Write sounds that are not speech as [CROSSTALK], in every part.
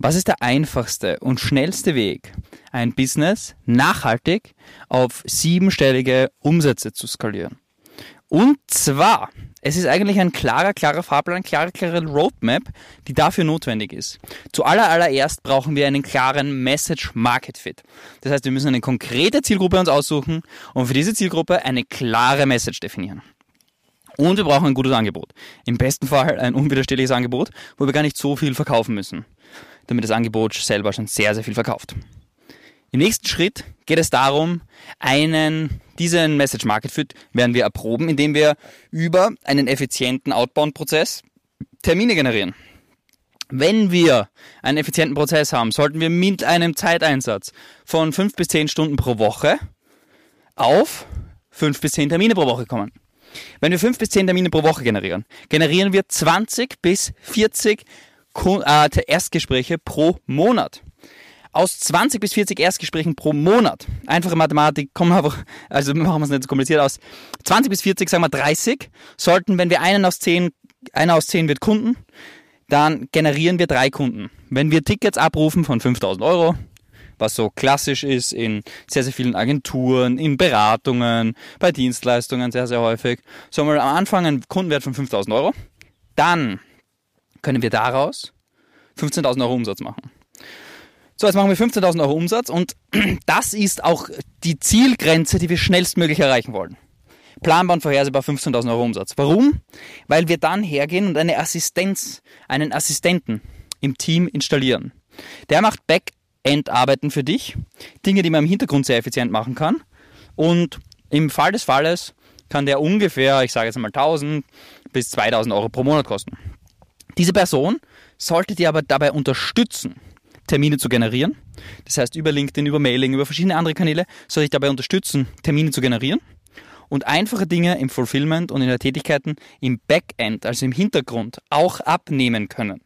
Was ist der einfachste und schnellste Weg, ein Business nachhaltig auf siebenstellige Umsätze zu skalieren? Und zwar, es ist eigentlich ein klarer, klarer Fahrplan, klare, klare Roadmap, die dafür notwendig ist. Zuallererst brauchen wir einen klaren Message Market Fit. Das heißt, wir müssen eine konkrete Zielgruppe uns aussuchen und für diese Zielgruppe eine klare Message definieren. Und wir brauchen ein gutes Angebot. Im besten Fall ein unwiderstehliches Angebot, wo wir gar nicht so viel verkaufen müssen, damit das Angebot selber schon sehr, sehr viel verkauft. Im nächsten Schritt geht es darum, einen, diesen Message Market Fit werden wir erproben, indem wir über einen effizienten Outbound-Prozess Termine generieren. Wenn wir einen effizienten Prozess haben, sollten wir mit einem Zeiteinsatz von fünf bis zehn Stunden pro Woche auf fünf bis zehn Termine pro Woche kommen. Wenn wir fünf bis zehn Termine pro Woche generieren, generieren wir 20 bis 40 äh, Erstgespräche pro Monat. Aus 20 bis 40 Erstgesprächen pro Monat, einfache Mathematik, kommen einfach, also machen wir es nicht so kompliziert aus, 20 bis 40, sagen wir 30, sollten, wenn wir einen aus 10, einer aus 10 wird Kunden, dann generieren wir drei Kunden. Wenn wir Tickets abrufen von 5000 Euro, was so klassisch ist in sehr, sehr vielen Agenturen, in Beratungen, bei Dienstleistungen sehr, sehr häufig, so haben wir am Anfang einen Kundenwert von 5000 Euro, dann können wir daraus 15.000 Euro Umsatz machen. So, jetzt machen wir 15.000 Euro Umsatz und [CLEARS THROAT] das ist auch die Zielgrenze, die wir schnellstmöglich erreichen wollen. Planbar und vorhersehbar 15.000 Euro Umsatz. Warum? Weil wir dann hergehen und eine Assistenz, einen Assistenten im Team installieren. Der macht Backend-Arbeiten für dich, Dinge, die man im Hintergrund sehr effizient machen kann. Und im Fall des Falles kann der ungefähr, ich sage jetzt mal 1000 bis 2000 Euro pro Monat kosten. Diese Person sollte dir aber dabei unterstützen, Termine zu generieren. Das heißt, über LinkedIn, über Mailing, über verschiedene andere Kanäle soll ich dabei unterstützen, Termine zu generieren und einfache Dinge im Fulfillment und in der Tätigkeiten im Backend, also im Hintergrund, auch abnehmen können.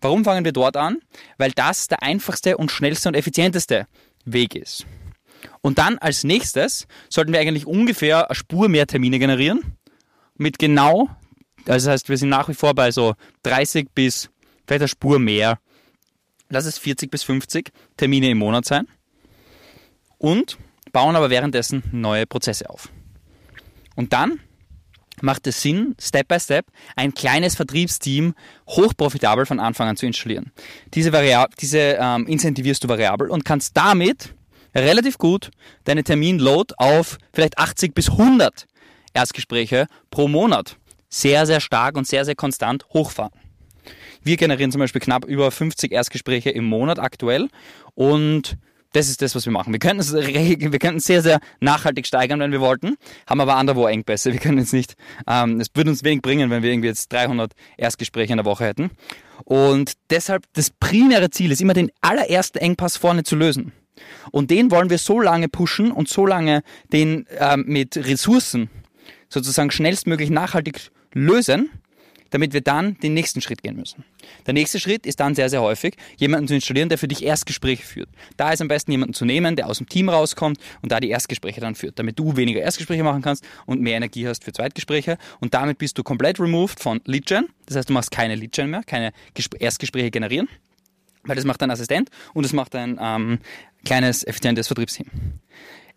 Warum fangen wir dort an? Weil das der einfachste und schnellste und effizienteste Weg ist. Und dann als nächstes sollten wir eigentlich ungefähr eine Spur mehr Termine generieren. Mit genau, das heißt, wir sind nach wie vor bei so 30 bis vielleicht eine Spur mehr lass es 40 bis 50 Termine im Monat sein und bauen aber währenddessen neue Prozesse auf. Und dann macht es Sinn, Step by Step ein kleines Vertriebsteam hochprofitabel von Anfang an zu installieren. Diese, Variab diese ähm, incentivierst du variabel und kannst damit relativ gut deine Terminload auf vielleicht 80 bis 100 Erstgespräche pro Monat sehr, sehr stark und sehr, sehr konstant hochfahren. Wir generieren zum Beispiel knapp über 50 Erstgespräche im Monat aktuell und das ist das, was wir machen. Wir könnten es, wir könnten sehr, sehr nachhaltig steigern, wenn wir wollten, haben aber anderwo Engpässe. Wir können jetzt nicht, ähm, es würde uns wenig bringen, wenn wir irgendwie jetzt 300 Erstgespräche in der Woche hätten. Und deshalb, das primäre Ziel ist immer den allerersten Engpass vorne zu lösen. Und den wollen wir so lange pushen und so lange den ähm, mit Ressourcen sozusagen schnellstmöglich nachhaltig lösen, damit wir dann den nächsten Schritt gehen müssen. Der nächste Schritt ist dann sehr, sehr häufig, jemanden zu installieren, der für dich Erstgespräche führt. Da ist am besten jemanden zu nehmen, der aus dem Team rauskommt und da die Erstgespräche dann führt, damit du weniger Erstgespräche machen kannst und mehr Energie hast für Zweitgespräche. Und damit bist du komplett removed von Lead-Gen. Das heißt, du machst keine Lead-Gen mehr, keine Erstgespräche generieren, weil das macht dein Assistent und das macht ein ähm, kleines, effizientes Vertriebsteam.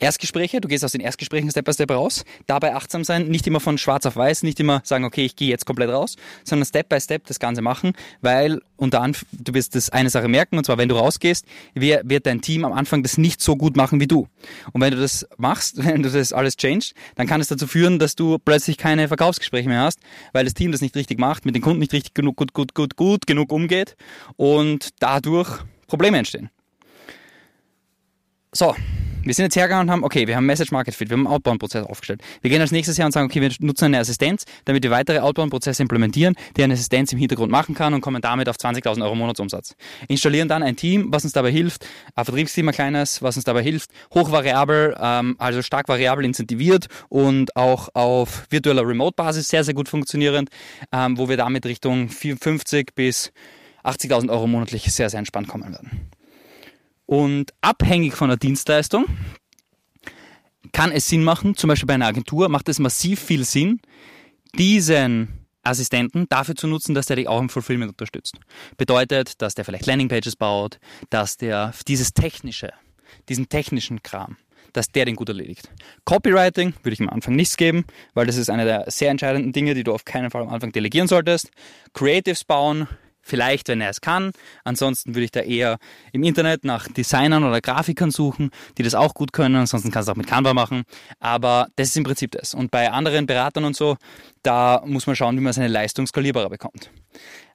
Erstgespräche, du gehst aus den Erstgesprächen Step by Step raus, dabei achtsam sein, nicht immer von schwarz auf weiß, nicht immer sagen, okay, ich gehe jetzt komplett raus, sondern Step by Step das Ganze machen, weil unter Anf du wirst das eine Sache merken, und zwar, wenn du rausgehst, wird dein Team am Anfang das nicht so gut machen wie du. Und wenn du das machst, [LAUGHS] wenn du das alles changed, dann kann es dazu führen, dass du plötzlich keine Verkaufsgespräche mehr hast, weil das Team das nicht richtig macht, mit den Kunden nicht richtig genug, gut, gut, gut, gut genug umgeht und dadurch Probleme entstehen. So, wir sind jetzt hergegangen und haben, okay, wir haben Message Market Fit, wir haben einen Outbound-Prozess aufgestellt. Wir gehen als nächstes her und sagen, okay, wir nutzen eine Assistenz, damit wir weitere Outbound-Prozesse implementieren, die eine Assistenz im Hintergrund machen kann und kommen damit auf 20.000 Euro Monatsumsatz. Installieren dann ein Team, was uns dabei hilft, ein Vertriebsteam ein kleines, was uns dabei hilft, hochvariabel, ähm, also stark variabel incentiviert und auch auf virtueller Remote-Basis sehr, sehr gut funktionierend, ähm, wo wir damit Richtung 50 bis 80.000 Euro monatlich sehr, sehr entspannt kommen werden. Und abhängig von der Dienstleistung kann es Sinn machen, zum Beispiel bei einer Agentur macht es massiv viel Sinn, diesen Assistenten dafür zu nutzen, dass der dich auch im Fulfillment unterstützt. Bedeutet, dass der vielleicht Landingpages baut, dass der dieses technische, diesen technischen Kram, dass der den gut erledigt. Copywriting würde ich am Anfang nichts geben, weil das ist eine der sehr entscheidenden Dinge, die du auf keinen Fall am Anfang delegieren solltest. Creatives bauen, Vielleicht, wenn er es kann. Ansonsten würde ich da eher im Internet nach Designern oder Grafikern suchen, die das auch gut können. Ansonsten kannst du auch mit Canva machen. Aber das ist im Prinzip das. Und bei anderen Beratern und so, da muss man schauen, wie man seine Leistung skalierbarer bekommt.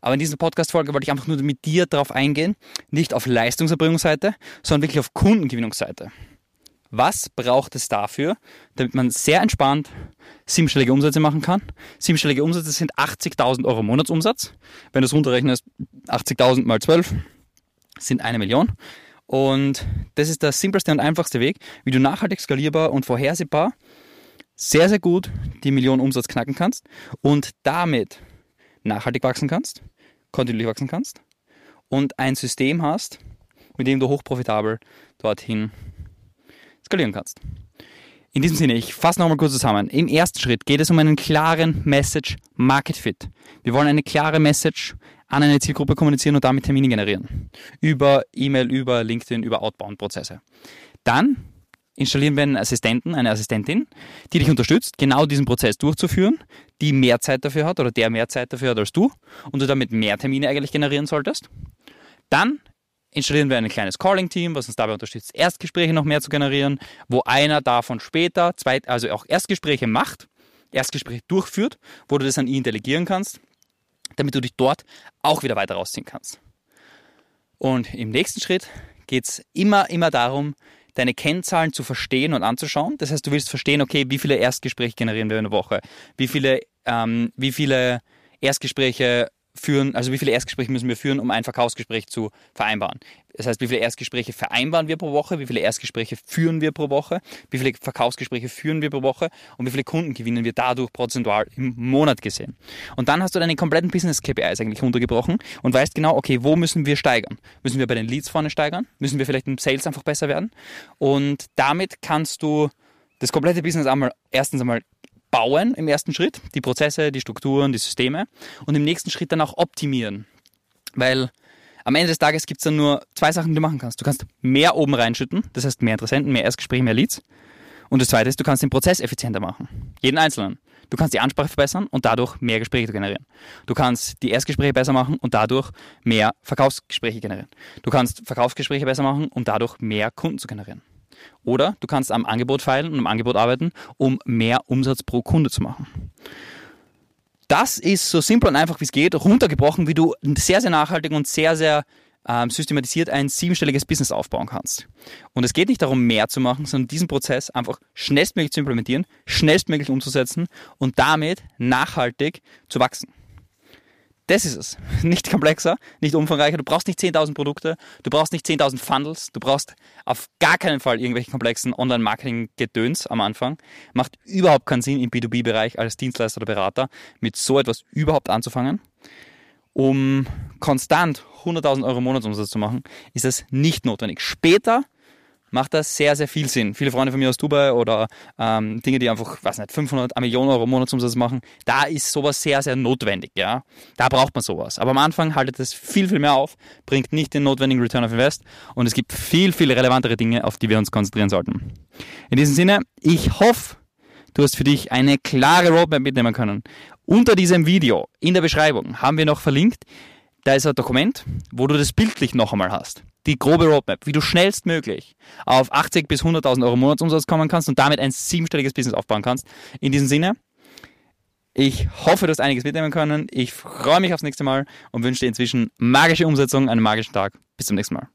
Aber in dieser Podcast-Folge wollte ich einfach nur mit dir darauf eingehen, nicht auf Leistungserbringungsseite, sondern wirklich auf Kundengewinnungsseite. Was braucht es dafür, damit man sehr entspannt siebenstellige Umsätze machen kann? Siebenstellige Umsätze sind 80.000 Euro Monatsumsatz. Wenn du es runterrechnest, 80.000 mal 12 sind eine Million. Und das ist der simpelste und einfachste Weg, wie du nachhaltig skalierbar und vorhersehbar sehr, sehr gut die Million Umsatz knacken kannst und damit nachhaltig wachsen kannst, kontinuierlich wachsen kannst und ein System hast, mit dem du hochprofitabel dorthin skalieren kannst. In diesem Sinne, ich fasse nochmal kurz zusammen. Im ersten Schritt geht es um einen klaren Message Market Fit. Wir wollen eine klare Message an eine Zielgruppe kommunizieren und damit Termine generieren. Über E-Mail, über LinkedIn, über Outbound-Prozesse. Dann installieren wir einen Assistenten, eine Assistentin, die dich unterstützt, genau diesen Prozess durchzuführen, die mehr Zeit dafür hat oder der mehr Zeit dafür hat als du und du damit mehr Termine eigentlich generieren solltest. Dann installieren wir ein kleines Calling-Team, was uns dabei unterstützt, Erstgespräche noch mehr zu generieren, wo einer davon später, zweit, also auch Erstgespräche macht, Erstgespräche durchführt, wo du das an ihn delegieren kannst, damit du dich dort auch wieder weiter rausziehen kannst. Und im nächsten Schritt geht es immer, immer darum, deine Kennzahlen zu verstehen und anzuschauen. Das heißt, du willst verstehen, okay, wie viele Erstgespräche generieren wir in der Woche, wie viele, ähm, wie viele Erstgespräche führen, also wie viele Erstgespräche müssen wir führen, um ein Verkaufsgespräch zu vereinbaren. Das heißt, wie viele Erstgespräche vereinbaren wir pro Woche, wie viele Erstgespräche führen wir pro Woche, wie viele Verkaufsgespräche führen wir pro Woche und wie viele Kunden gewinnen wir dadurch prozentual im Monat gesehen. Und dann hast du deine kompletten Business KPIs eigentlich runtergebrochen und weißt genau, okay, wo müssen wir steigern? Müssen wir bei den Leads vorne steigern? Müssen wir vielleicht im Sales einfach besser werden? Und damit kannst du das komplette Business einmal erstens einmal bauen im ersten Schritt, die Prozesse, die Strukturen, die Systeme und im nächsten Schritt dann auch optimieren. Weil am Ende des Tages gibt es dann nur zwei Sachen, die du machen kannst. Du kannst mehr oben reinschütten, das heißt mehr Interessenten, mehr Erstgespräche, mehr Leads. Und das zweite ist, du kannst den Prozess effizienter machen. Jeden einzelnen. Du kannst die Ansprache verbessern und dadurch mehr Gespräche generieren. Du kannst die Erstgespräche besser machen und dadurch mehr Verkaufsgespräche generieren. Du kannst Verkaufsgespräche besser machen, um dadurch mehr Kunden zu generieren. Oder du kannst am Angebot feilen und am Angebot arbeiten, um mehr Umsatz pro Kunde zu machen. Das ist so simpel und einfach wie es geht, runtergebrochen, wie du sehr, sehr nachhaltig und sehr, sehr ähm, systematisiert ein siebenstelliges Business aufbauen kannst. Und es geht nicht darum, mehr zu machen, sondern diesen Prozess einfach schnellstmöglich zu implementieren, schnellstmöglich umzusetzen und damit nachhaltig zu wachsen. Das ist es. [LAUGHS] Nicht komplexer, nicht umfangreicher. Du brauchst nicht 10.000 Produkte, du brauchst nicht 10.000 Funnels, du brauchst auf gar keinen Fall irgendwelche komplexen Online-Marketing-Gedöns am Anfang. Macht überhaupt keinen Sinn im B2B-Bereich als Dienstleister oder Berater mit so etwas überhaupt anzufangen. Um konstant 100.000 Euro Monatsumsatz zu machen, ist das nicht notwendig. Später macht das sehr, sehr viel Sinn. Viele Freunde von mir aus Dubai oder ähm, Dinge, die einfach, weiß nicht, 500 Millionen Euro Monatsumsatz machen, da ist sowas sehr, sehr notwendig, ja. Da braucht man sowas. Aber am Anfang haltet es viel, viel mehr auf, bringt nicht den notwendigen Return of Invest und es gibt viel, viel relevantere Dinge, auf die wir uns konzentrieren sollten. In diesem Sinne, ich hoffe, du hast für dich eine klare Roadmap mitnehmen können. Unter diesem Video, in der Beschreibung, haben wir noch verlinkt, da ist ein Dokument, wo du das bildlich noch einmal hast die grobe Roadmap, wie du schnellstmöglich auf 80 bis 100.000 Euro Monatsumsatz kommen kannst und damit ein siebenstelliges Business aufbauen kannst. In diesem Sinne, ich hoffe, du hast einiges mitnehmen können. Ich freue mich aufs nächste Mal und wünsche dir inzwischen magische Umsetzung, einen magischen Tag. Bis zum nächsten Mal.